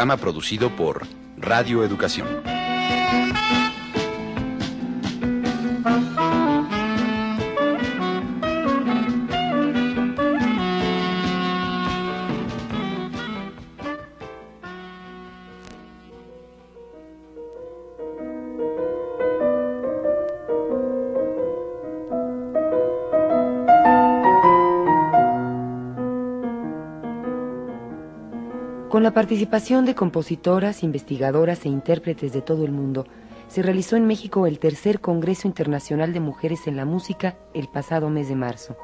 Programa producido por Radio Educación. Con la participación de compositoras, investigadoras e intérpretes de todo el mundo, se realizó en México el tercer Congreso Internacional de Mujeres en la Música el pasado mes de marzo.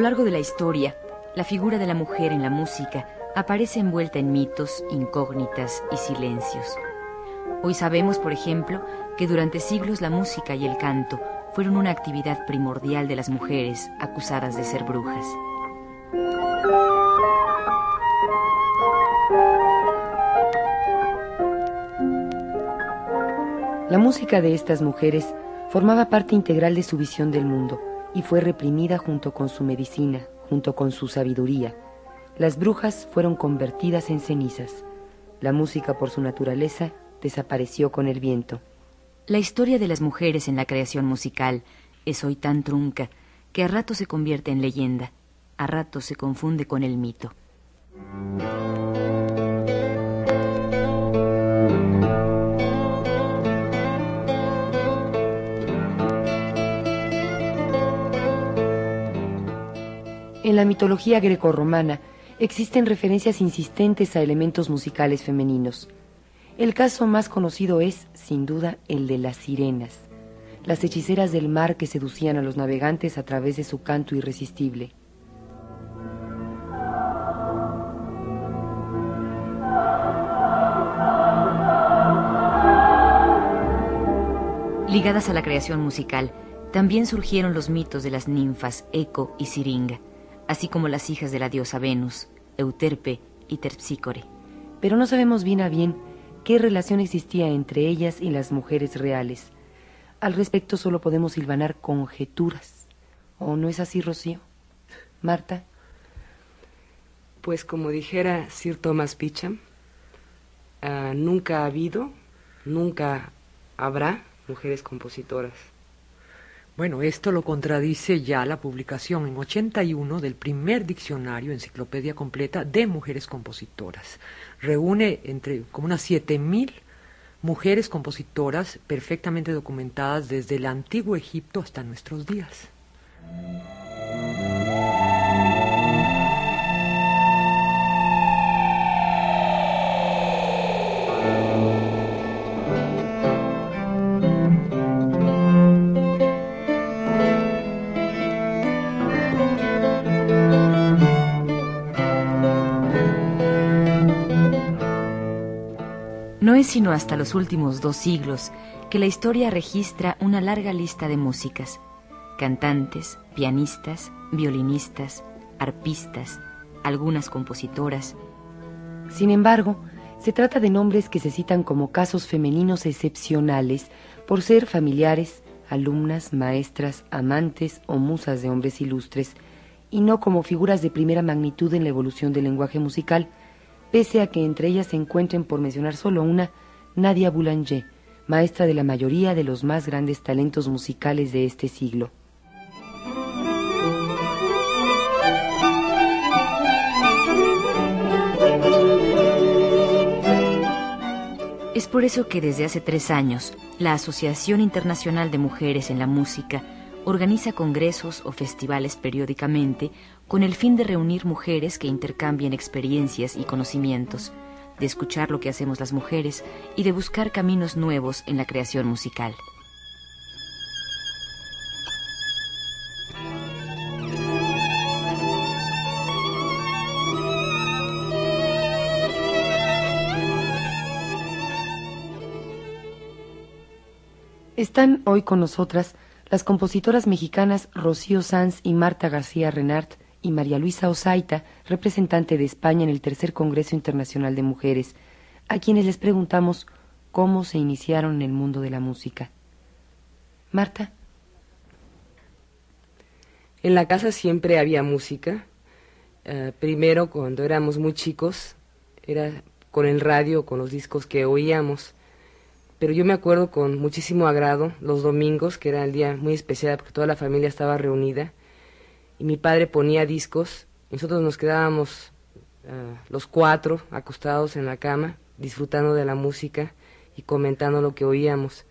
Lo largo de la historia, la figura de la mujer en la música aparece envuelta en mitos, incógnitas y silencios. Hoy sabemos, por ejemplo, que durante siglos la música y el canto fueron una actividad primordial de las mujeres acusadas de ser brujas. La música de estas mujeres formaba parte integral de su visión del mundo y fue reprimida junto con su medicina, junto con su sabiduría. Las brujas fueron convertidas en cenizas. La música, por su naturaleza, desapareció con el viento. La historia de las mujeres en la creación musical es hoy tan trunca que a rato se convierte en leyenda, a rato se confunde con el mito. En la mitología grecorromana existen referencias insistentes a elementos musicales femeninos. El caso más conocido es, sin duda, el de las sirenas, las hechiceras del mar que seducían a los navegantes a través de su canto irresistible. Ligadas a la creación musical, también surgieron los mitos de las ninfas Eco y Siringa, así como las hijas de la diosa Venus, Euterpe y Terpsícore. Pero no sabemos bien a bien qué relación existía entre ellas y las mujeres reales. Al respecto solo podemos hilvanar conjeturas. ¿O no es así, Rocío? Marta. Pues como dijera Sir Thomas Beecham, ah, nunca ha habido, nunca habrá mujeres compositoras. Bueno, esto lo contradice ya la publicación en 81 del primer diccionario, enciclopedia completa de mujeres compositoras. Reúne entre como unas 7000 mujeres compositoras perfectamente documentadas desde el antiguo Egipto hasta nuestros días. Sino hasta los últimos dos siglos que la historia registra una larga lista de músicas, cantantes, pianistas, violinistas, arpistas, algunas compositoras. Sin embargo, se trata de nombres que se citan como casos femeninos excepcionales por ser familiares, alumnas, maestras, amantes o musas de hombres ilustres, y no como figuras de primera magnitud en la evolución del lenguaje musical, pese a que entre ellas se encuentren, por mencionar solo una, Nadia Boulanger, maestra de la mayoría de los más grandes talentos musicales de este siglo. Es por eso que desde hace tres años, la Asociación Internacional de Mujeres en la Música organiza congresos o festivales periódicamente con el fin de reunir mujeres que intercambien experiencias y conocimientos, de escuchar lo que hacemos las mujeres y de buscar caminos nuevos en la creación musical. Están hoy con nosotras las compositoras mexicanas Rocío Sanz y Marta García Renart y María Luisa Osaita, representante de España en el Tercer Congreso Internacional de Mujeres, a quienes les preguntamos cómo se iniciaron en el mundo de la música. Marta. En la casa siempre había música. Eh, primero, cuando éramos muy chicos, era con el radio, con los discos que oíamos pero yo me acuerdo con muchísimo agrado los domingos, que era el día muy especial porque toda la familia estaba reunida, y mi padre ponía discos, nosotros nos quedábamos ah, los cuatro acostados en la cama, disfrutando de la música y comentando lo que oíamos.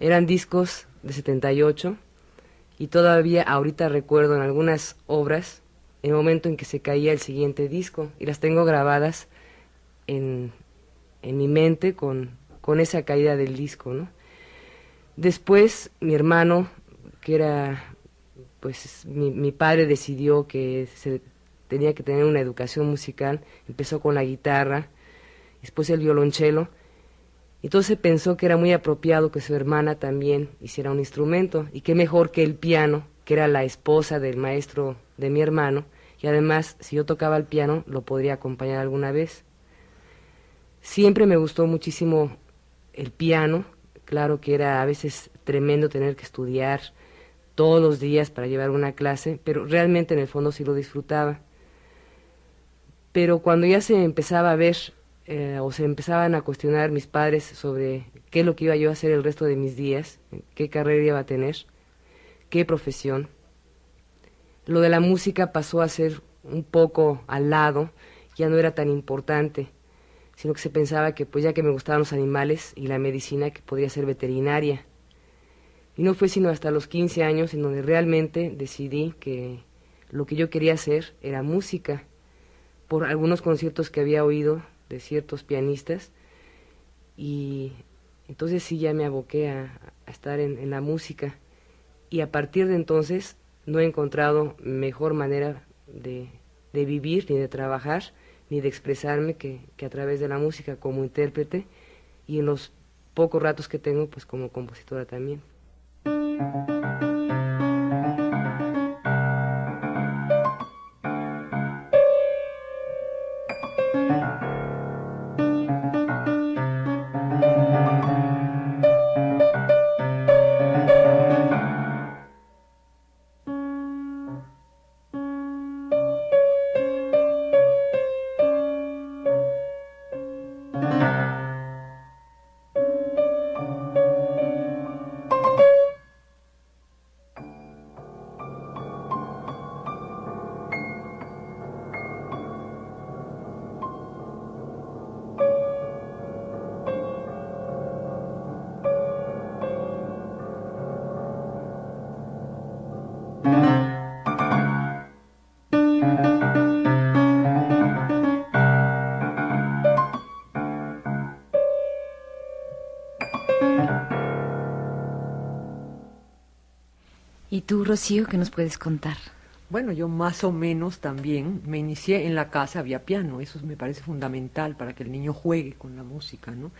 Eran discos de 78 y todavía ahorita recuerdo en algunas obras el momento en que se caía el siguiente disco y las tengo grabadas en, en mi mente con con esa caída del disco. Después mi hermano, que era, pues mi, mi padre decidió que se tenía que tener una educación musical, empezó con la guitarra, después el violonchelo, entonces pensó que era muy apropiado que su hermana también hiciera un instrumento, y qué mejor que el piano, que era la esposa del maestro de mi hermano, y además si yo tocaba el piano lo podría acompañar alguna vez. Siempre me gustó muchísimo el piano, claro que era a veces tremendo tener que estudiar todos los días para llevar una clase, pero realmente en el fondo sí lo disfrutaba. Pero cuando ya se empezaba a ver eh, o se empezaban a cuestionar mis padres sobre qué es lo que iba yo a hacer el resto de mis días, qué carrera iba a tener, qué profesión, lo de la música pasó a ser un poco al lado, ya no era tan importante sino que se pensaba que pues ya que me gustaban los animales y la medicina que podía ser veterinaria. Y no fue sino hasta los 15 años en donde realmente decidí que lo que yo quería hacer era música, por algunos conciertos que había oído de ciertos pianistas, y entonces sí ya me aboqué a, estar en, en la música, y a partir de entonces no he encontrado mejor manera de, de vivir ni de trabajar ni de expresarme que, que, a través de la música como intérprete y en los pocos ratos que tengo pues como compositora también. ¿Y tú, Rocío, qué nos puedes contar? Bueno, yo más o menos también me inicié en la casa, había piano, eso me parece fundamental para que el niño juegue con la música, ¿no?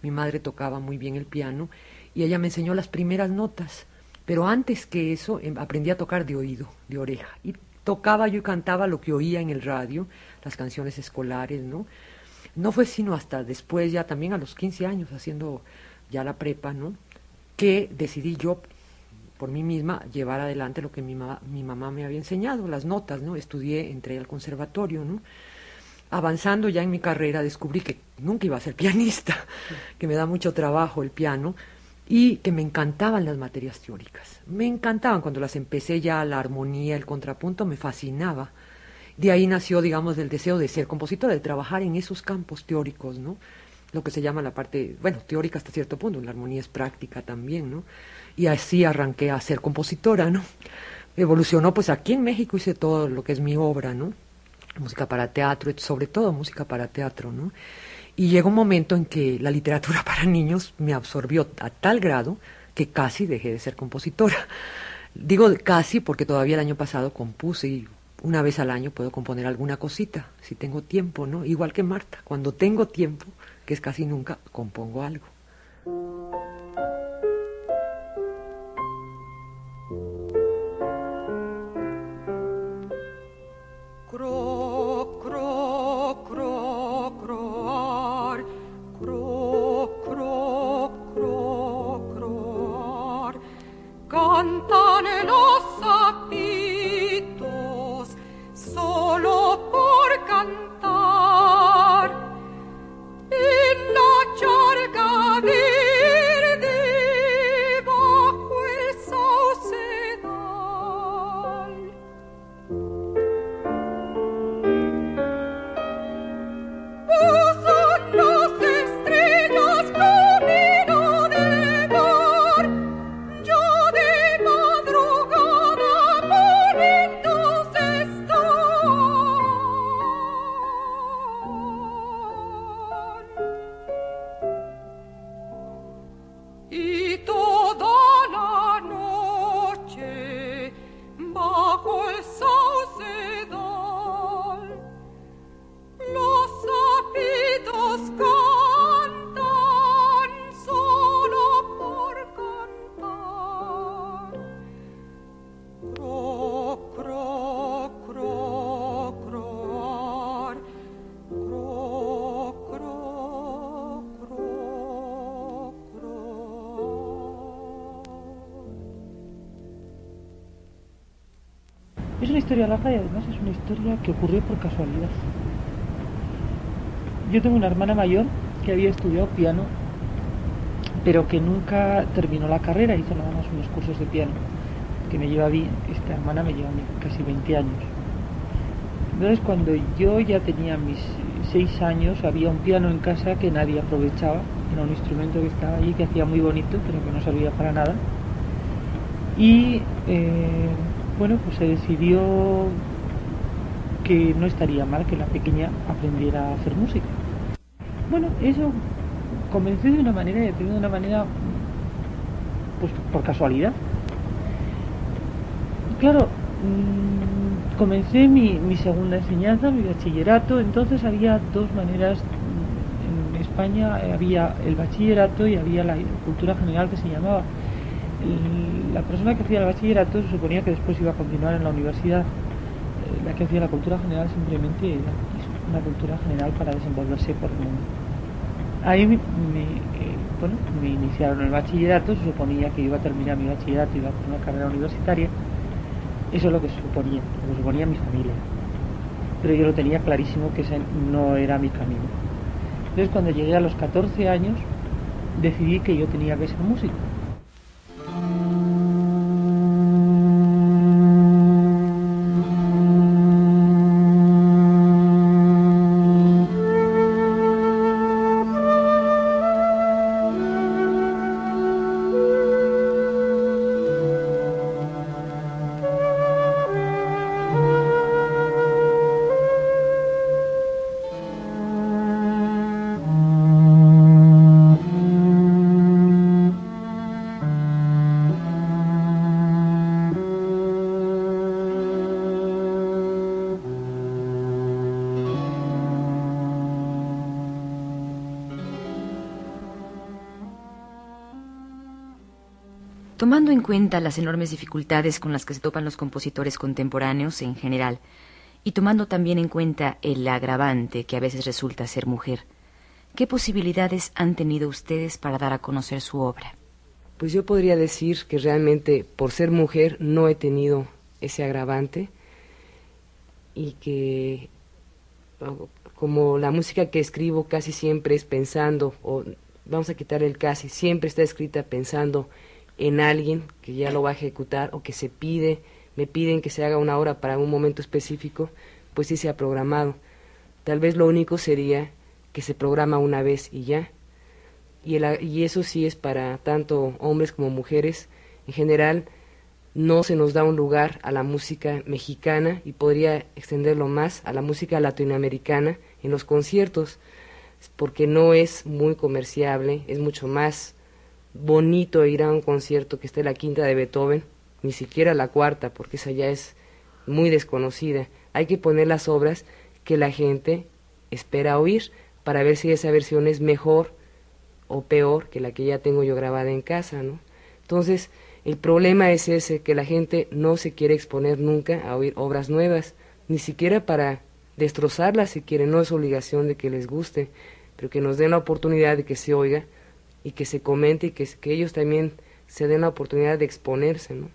Mi madre tocaba muy bien el piano y ella me enseñó las primeras notas, pero antes que eso em, aprendí a tocar de oído, de oreja, y tocaba yo y cantaba lo que oía en el radio, las canciones escolares, ¿no? No fue sino hasta después, ya también a los 15 años, haciendo ya la prepa, ¿no? Que decidí yo por mí misma llevar adelante lo que mi, mi mamá me había enseñado, las notas, ¿no? Estudié, entré al conservatorio, ¿no? Avanzando ya en mi carrera descubrí que nunca iba a ser pianista, que me da mucho trabajo el piano y que me encantaban las materias teóricas. Me encantaban cuando las empecé ya la armonía, el contrapunto, me fascinaba. De ahí nació, digamos, el deseo de ser compositora, de trabajar en esos campos teóricos, ¿no? Lo que se llama la parte, bueno, teórica hasta cierto punto, la armonía es práctica también, ¿no? Y así arranqué a ser compositora, ¿no? Evolucionó, pues aquí en México hice todo lo que es mi obra, ¿no? Música para teatro, sobre todo música para teatro, ¿no? Y llegó un momento en que la literatura para niños me absorbió a tal grado que casi dejé de ser compositora. Digo casi porque todavía el año pasado compuse y una vez al año puedo componer alguna cosita, si tengo tiempo, ¿no? Igual que Marta, cuando tengo tiempo, que es casi nunca, compongo algo. Larga y además es una historia que ocurrió por casualidad. Yo tengo una hermana mayor que había estudiado piano, pero que nunca terminó la carrera, hizo nada más unos cursos de piano, que me lleva bien, esta hermana me lleva casi 20 años. Entonces cuando yo ya tenía mis 6 años, había un piano en casa que nadie aprovechaba, era un instrumento que estaba allí que hacía muy bonito, pero que no servía para nada. Y eh, bueno, pues se decidió que no estaría mal que la pequeña aprendiera a hacer música. Bueno, eso comencé de una manera y de una manera, pues por casualidad. Claro, mm, comencé mi, mi, segunda enseñanza, mi bachillerato, entonces había dos maneras. En España había el bachillerato y había la cultura general que se llamaba la persona que hacía el bachillerato se suponía que después iba a continuar en la universidad. Eh, la que hacía la cultura general simplemente era una cultura general para desenvolverse por el mundo. Ahí me, eh, me iniciaron el bachillerato, se suponía que iba a terminar mi bachillerato, iba a hacer una carrera universitaria. Eso es lo que suponía, lo que suponía mi familia. Pero yo lo tenía clarísimo que ese no era mi camino. Entonces cuando llegué a los 14 años, decidí que yo tenía que ser músico en cuenta las enormes dificultades con las que se topan los compositores contemporáneos en general, y tomando también en cuenta el agravante que a veces resulta ser mujer, ¿qué posibilidades han tenido ustedes para dar a conocer su obra? Pues yo podría decir que realmente por ser mujer no he tenido ese agravante y que como la música que escribo casi siempre es pensando, o vamos a quitar el casi, siempre está escrita pensando en alguien que ya lo va a ejecutar o que se pide, me piden que se haga una hora para un momento específico, pues sí se ha programado. Tal vez lo único sería que se programa una vez y ya. Y, y eso sí es para tanto hombres como mujeres. En general, no se nos da un lugar a la música mexicana y podría extenderlo más a la música latinoamericana en los conciertos, porque no es muy comerciable, es mucho más bonito ir a un concierto que esté la quinta de Beethoven, ni siquiera la cuarta, porque esa ya es muy desconocida. Hay que poner las obras que la gente espera oír para ver si esa versión es mejor o peor que la que ya tengo yo grabada en casa, ¿no? Entonces, el problema es ese, que la gente no se quiere exponer nunca a oír obras nuevas, ni siquiera para destrozarlas si quieren, no es obligación de que les guste, pero que nos den la oportunidad de que se oiga y que se comente y que, que ellos también se den la oportunidad de exponerse, ¿no?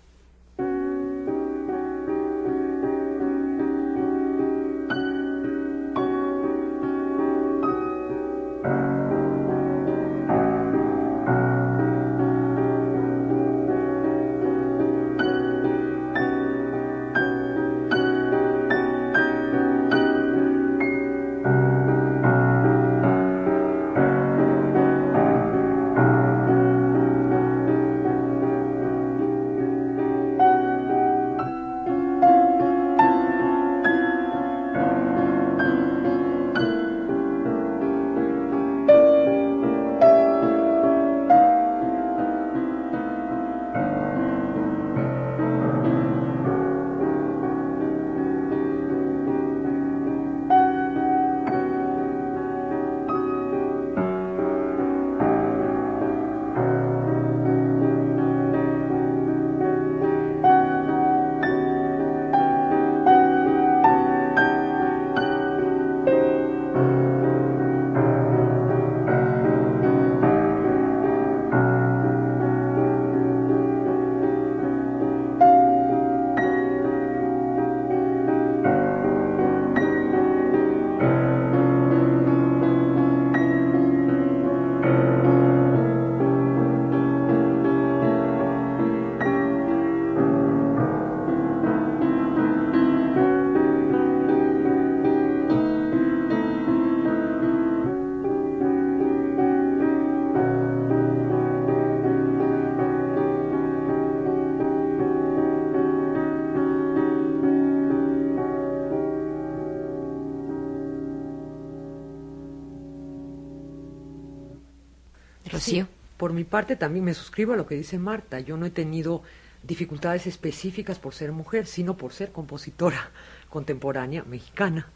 Parte también me suscribo a lo que dice Marta. Yo no he tenido dificultades específicas por ser mujer, sino por ser compositora contemporánea mexicana.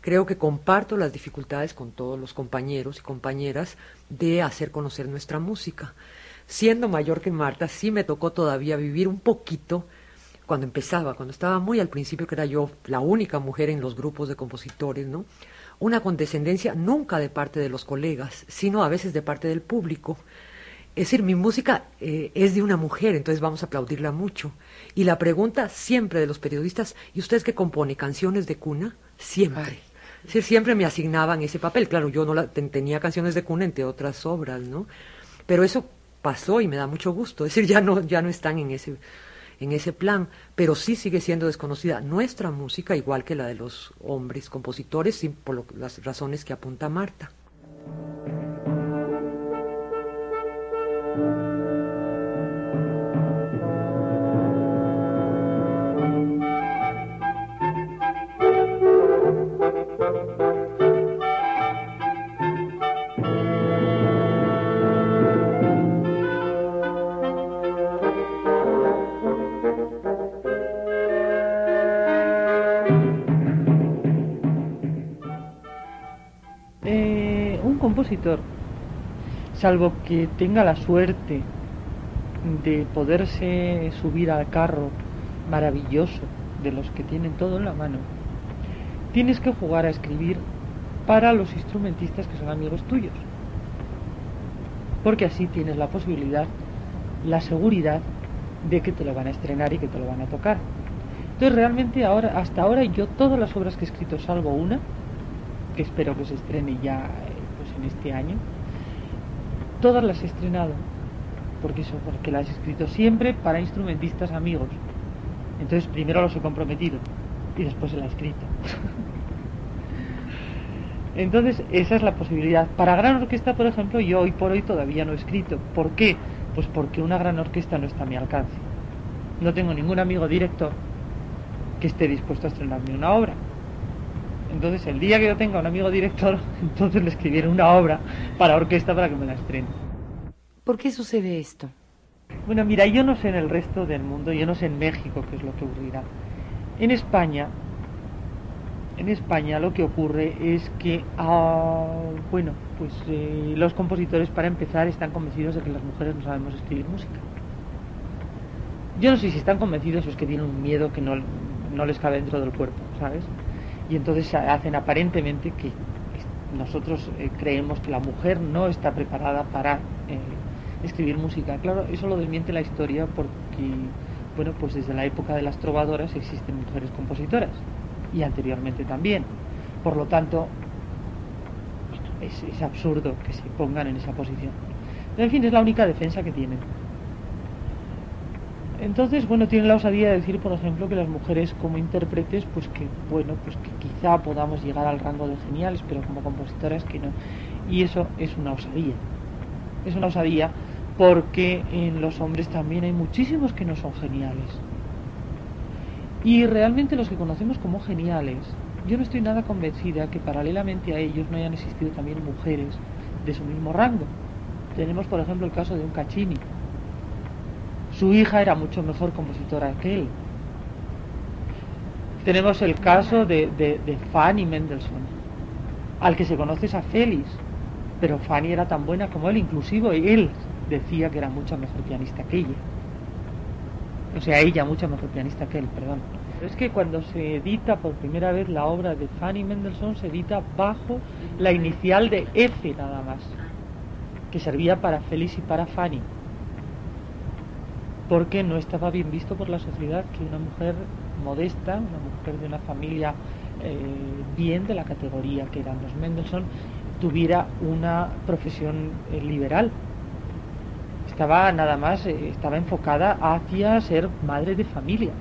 Creo que comparto las dificultades con todos los compañeros y compañeras de hacer conocer nuestra música. Siendo mayor que Marta, sí me tocó todavía vivir un poquito cuando empezaba, cuando estaba muy al principio, que era yo la única mujer en los grupos de compositores, ¿no? Una condescendencia nunca de parte de los colegas, sino a veces de parte del público. Es decir, mi música eh, es de una mujer, entonces vamos a aplaudirla mucho. Y la pregunta siempre de los periodistas, ¿y usted qué compone? ¿Canciones de cuna? Siempre. siempre me asignaban ese papel. Claro, yo no la, tenía canciones de cuna entre otras obras, ¿no? Pero eso pasó y me da mucho gusto. Es decir, ya no, ya no están en ese, en ese plan, pero sí sigue siendo desconocida nuestra música, igual que la de los hombres compositores, por las razones que apunta Marta. Un compositor salvo que tenga la suerte de poderse subir al carro maravilloso de los que tienen todo en la mano, tienes que jugar a escribir para los instrumentistas que son amigos tuyos. Porque así tienes la posibilidad, la seguridad de que te lo van a estrenar y que te lo van a tocar. Entonces realmente ahora, hasta ahora yo todas las obras que he escrito, salvo una, que espero que se estrene ya pues en este año, todas las he estrenado, porque eso, porque las he escrito siempre para instrumentistas amigos. Entonces primero los he comprometido y después se la he escrito. Entonces, esa es la posibilidad. Para gran orquesta, por ejemplo, yo hoy por hoy todavía no he escrito. ¿Por qué? Pues porque una gran orquesta no está a mi alcance. No tengo ningún amigo director que esté dispuesto a estrenarme una obra. Entonces, el día que yo tenga un amigo director, entonces le escribiré una obra para orquesta para que me la estrene. ¿Por qué sucede esto? Bueno, mira, yo no sé en el resto del mundo, yo no sé en México qué es lo que ocurrirá. En España, en España lo que ocurre es que, ah, bueno, pues eh, los compositores para empezar están convencidos de que las mujeres no sabemos escribir música. Yo no sé si están convencidos o es que tienen un miedo que no, no les cabe dentro del cuerpo, ¿sabes? Y entonces hacen aparentemente que nosotros eh, creemos que la mujer no está preparada para eh, escribir música. Claro, eso lo desmiente la historia porque, bueno, pues desde la época de las trovadoras existen mujeres compositoras y anteriormente también. Por lo tanto, es, es absurdo que se pongan en esa posición. en fin, es la única defensa que tienen. Entonces, bueno, tienen la osadía de decir, por ejemplo, que las mujeres como intérpretes, pues que, bueno, pues que quizá podamos llegar al rango de geniales, pero como compositoras que no. Y eso es una osadía. Es una osadía porque en los hombres también hay muchísimos que no son geniales. Y realmente los que conocemos como geniales, yo no estoy nada convencida que paralelamente a ellos no hayan existido también mujeres de su mismo rango. Tenemos, por ejemplo, el caso de un Caccini. Su hija era mucho mejor compositora que él. Tenemos el caso de, de, Fanny Mendelssohn. Al que se conoce es a Félix, pero Fanny era tan buena como él, inclusive él decía que era mucho mejor pianista que ella o sea, ella mucho mejor pianista que él, perdón. Es que cuando se edita por primera vez la obra de Fanny Mendelssohn, se edita bajo la inicial de F nada más, que servía para Félix y para Fanny, porque no estaba bien visto por la sociedad que una mujer modesta, una mujer de una familia eh, bien de la categoría que eran los Mendelssohn, tuviera una profesión eh, liberal estaba nada más, eh, estaba enfocada hacia ser madre de familia.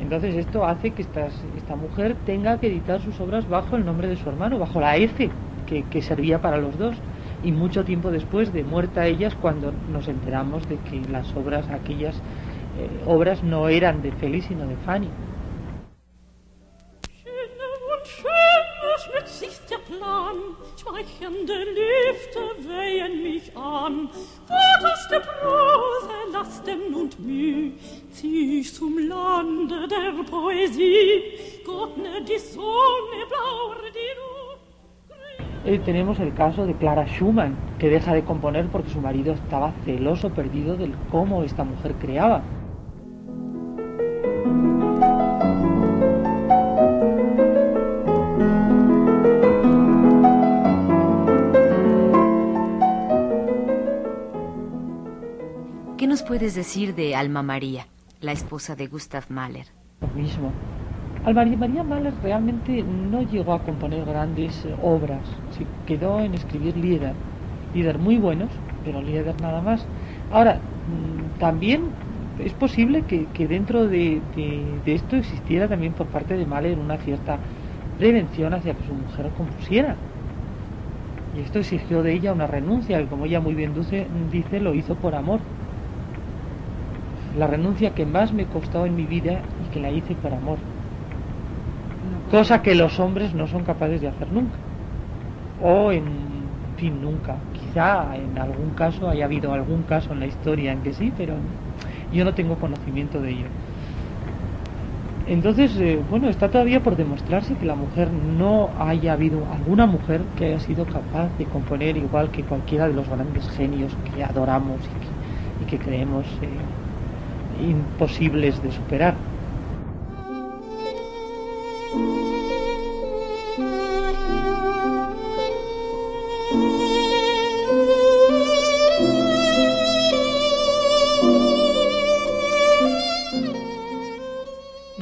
Entonces esto hace que esta mujer tenga que editar sus obras bajo el nombre de su hermano, bajo la F, que, servía para los dos. Y mucho tiempo después de muerta ellas, cuando nos enteramos de que las obras, aquellas eh, obras no eran de Félix, sino de Fanny. Tenemos el caso de Clara Schumann, que deja de componer porque su marido estaba celoso, perdido del cómo esta mujer creaba. puedes decir de Alma María, la esposa de Gustav Mahler? Lo mismo. María Mahler realmente no llegó a componer grandes eh, obras, se quedó en escribir Lieder, Lieder muy buenos, pero Lieder nada más. Ahora, mm, también es posible que, dentro de, de, esto existiera también por parte de Mahler una cierta prevención hacia que su mujer compusiera. Y esto exigió de ella una renuncia, que como ella muy bien dice, lo hizo por amor la renuncia que más me costó en mi vida y que la hice por amor. Cosa que los hombres no son capaces de hacer nunca. O en fin, nunca. Quizá en algún caso haya habido algún caso en la historia en que sí, pero yo no tengo conocimiento de ello. Entonces, eh, bueno, está todavía por demostrarse que la mujer no haya habido alguna mujer que haya sido capaz de componer igual que cualquiera de los grandes genios que adoramos y que, creemos eh, imposibles de superar.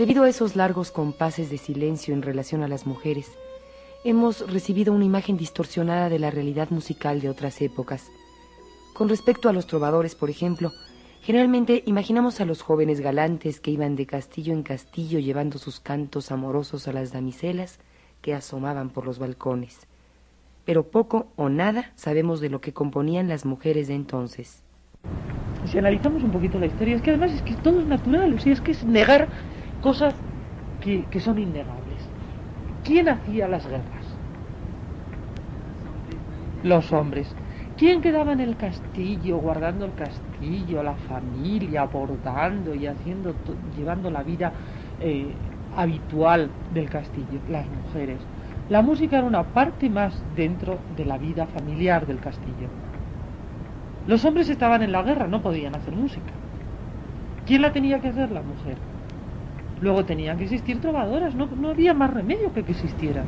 Debido a esos largos compases de silencio en relación a las mujeres, hemos recibido una imagen distorsionada de la realidad musical de otras épocas. Con respecto a los trovadores, por ejemplo, Generalmente imaginamos a los jóvenes galantes que iban de castillo en castillo llevando sus cantos amorosos a las damiselas que asomaban por los balcones. Pero poco o nada sabemos de lo que componían las mujeres de entonces. Si analizamos un poquito la historia, es que además es que todo es natural, o sea, es que es negar cosas que, que son innegables. ¿Quién hacía las guerras? Los hombres. ¿Quién quedaba en el castillo, guardando el castillo, la familia, bordando y haciendo, llevando la vida eh, habitual del castillo? Las mujeres. La música era una parte más dentro de la vida familiar del castillo. Los hombres estaban en la guerra, no podían hacer música. ¿Quién la tenía que hacer? La mujer. Luego tenían que existir trovadoras, no, no había más remedio que que existieran.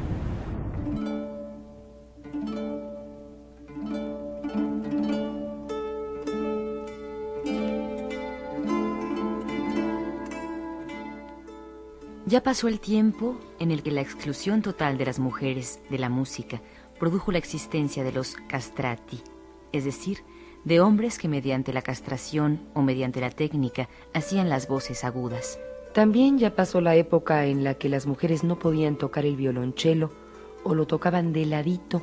Ya pasó el tiempo en el que la exclusión total de las mujeres de la música produjo la existencia de los castrati, es decir, de hombres que mediante la castración o mediante la técnica hacían las voces agudas. También ya pasó la época en la que las mujeres no podían tocar el violonchelo o lo tocaban de ladito,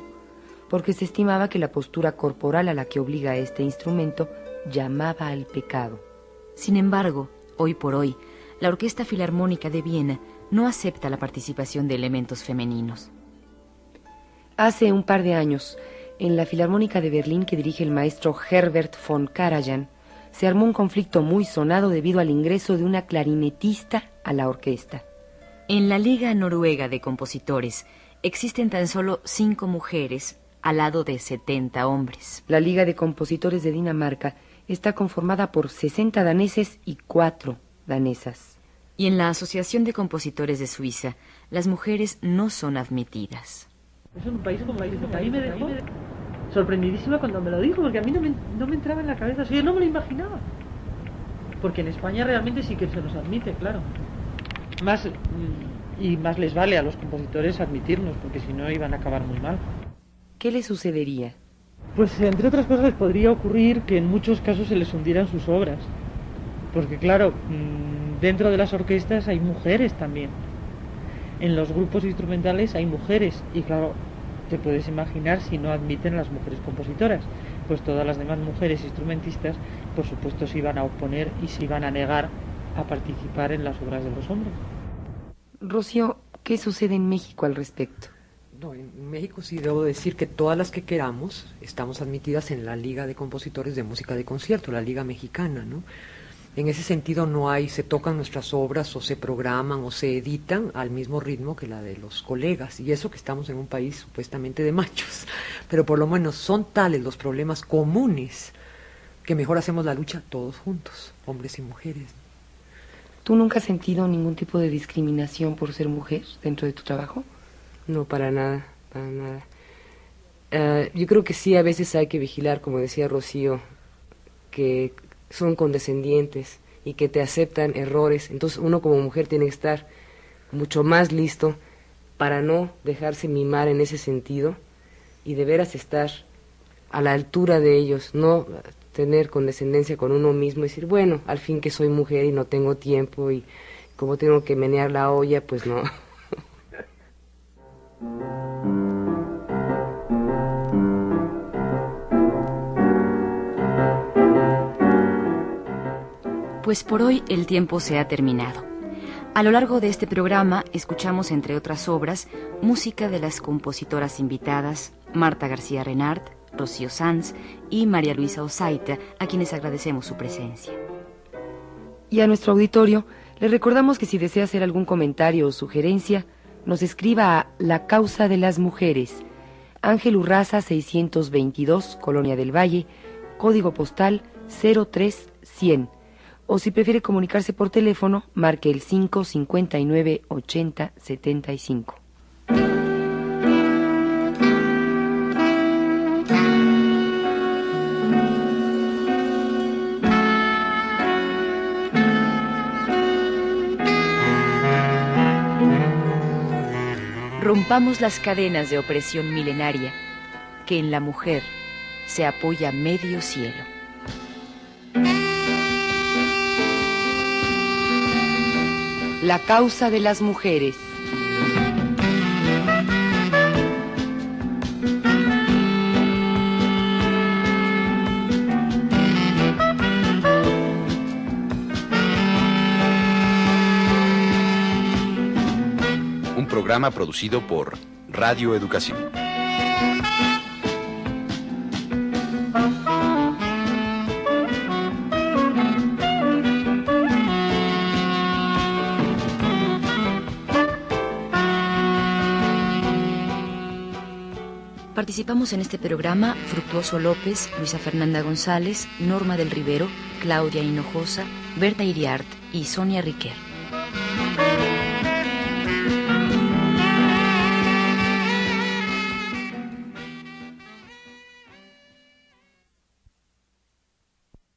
porque se estimaba que la postura corporal a la que obliga este instrumento llamaba al pecado. Sin embargo, hoy por hoy, la Orquesta Filarmónica de Viena no acepta la participación de elementos femeninos. Hace un par de años, en la Filarmónica de Berlín que dirige el maestro Herbert von Karajan, se armó un conflicto muy sonado debido al ingreso de una clarinetista a la orquesta. En la Liga Noruega de Compositores existen tan solo cinco mujeres al lado de 70 hombres. La Liga de Compositores de Dinamarca está conformada por 60 daneses y cuatro danesas. Y en la Asociación de Compositores de Suiza, las mujeres no son admitidas. Es un país como. Ahí me dejó sorprendidísima cuando me lo dijo, porque a mí no me, no me entraba en la cabeza. yo no me lo imaginaba. Porque en España realmente sí que se nos admite, claro. Más mm, y más les vale a los compositores admitirnos, porque si no iban a acabar muy mal. ¿Qué le sucedería? Pues entre otras cosas podría ocurrir que en muchos casos se les hundieran sus obras. Porque claro, mm, dentro de las orquestas hay mujeres también. En los grupos instrumentales hay mujeres. Y claro, te puedes imaginar si no admiten las mujeres compositoras. Pues todas las demás mujeres instrumentistas, por supuesto, se iban a oponer y se iban a negar a participar en las obras de los hombres. Rocío, ¿qué sucede en México al respecto? No, en México sí debo decir que todas las que queramos estamos admitidas en la Liga de Compositores de Música de Concierto, la Liga Mexicana, ¿no? En ese sentido no hay, se tocan nuestras obras o se programan o se editan al mismo ritmo que la de los colegas. Y eso que estamos en un país supuestamente de machos. Pero por lo menos son tales los problemas comunes que mejor hacemos la lucha todos juntos, hombres y mujeres. ¿Tú nunca has sentido ningún tipo de discriminación por ser mujer dentro de tu trabajo? No, para nada, para nada. Eh, yo creo que sí, a veces hay que vigilar, como decía Rocío, que son condescendientes y que te aceptan errores. Entonces uno como mujer tiene que estar mucho más listo para no dejarse mimar en ese sentido y de veras estar a la altura de ellos, no tener condescendencia con uno mismo y decir, bueno, al fin que soy mujer y no tengo tiempo y como tengo que menear la olla, pues no. Pues por hoy el tiempo se ha terminado. A lo largo de este programa escuchamos, entre otras obras, música de las compositoras invitadas Marta García Renard, Rocío Sanz y María Luisa Osaita, a quienes agradecemos su presencia. Y a nuestro auditorio le recordamos que si desea hacer algún comentario o sugerencia, nos escriba a La Causa de las Mujeres, Ángel Urraza 622, Colonia del Valle, código postal 03100 o si prefiere comunicarse por teléfono, marque el 559 80 75. Rompamos las cadenas de opresión milenaria que en la mujer se apoya medio cielo. La causa de las mujeres. Un programa producido por Radio Educación. Participamos en este programa Fructuoso López, Luisa Fernanda González, Norma del Rivero, Claudia Hinojosa, Berta Iriart y Sonia Riquer.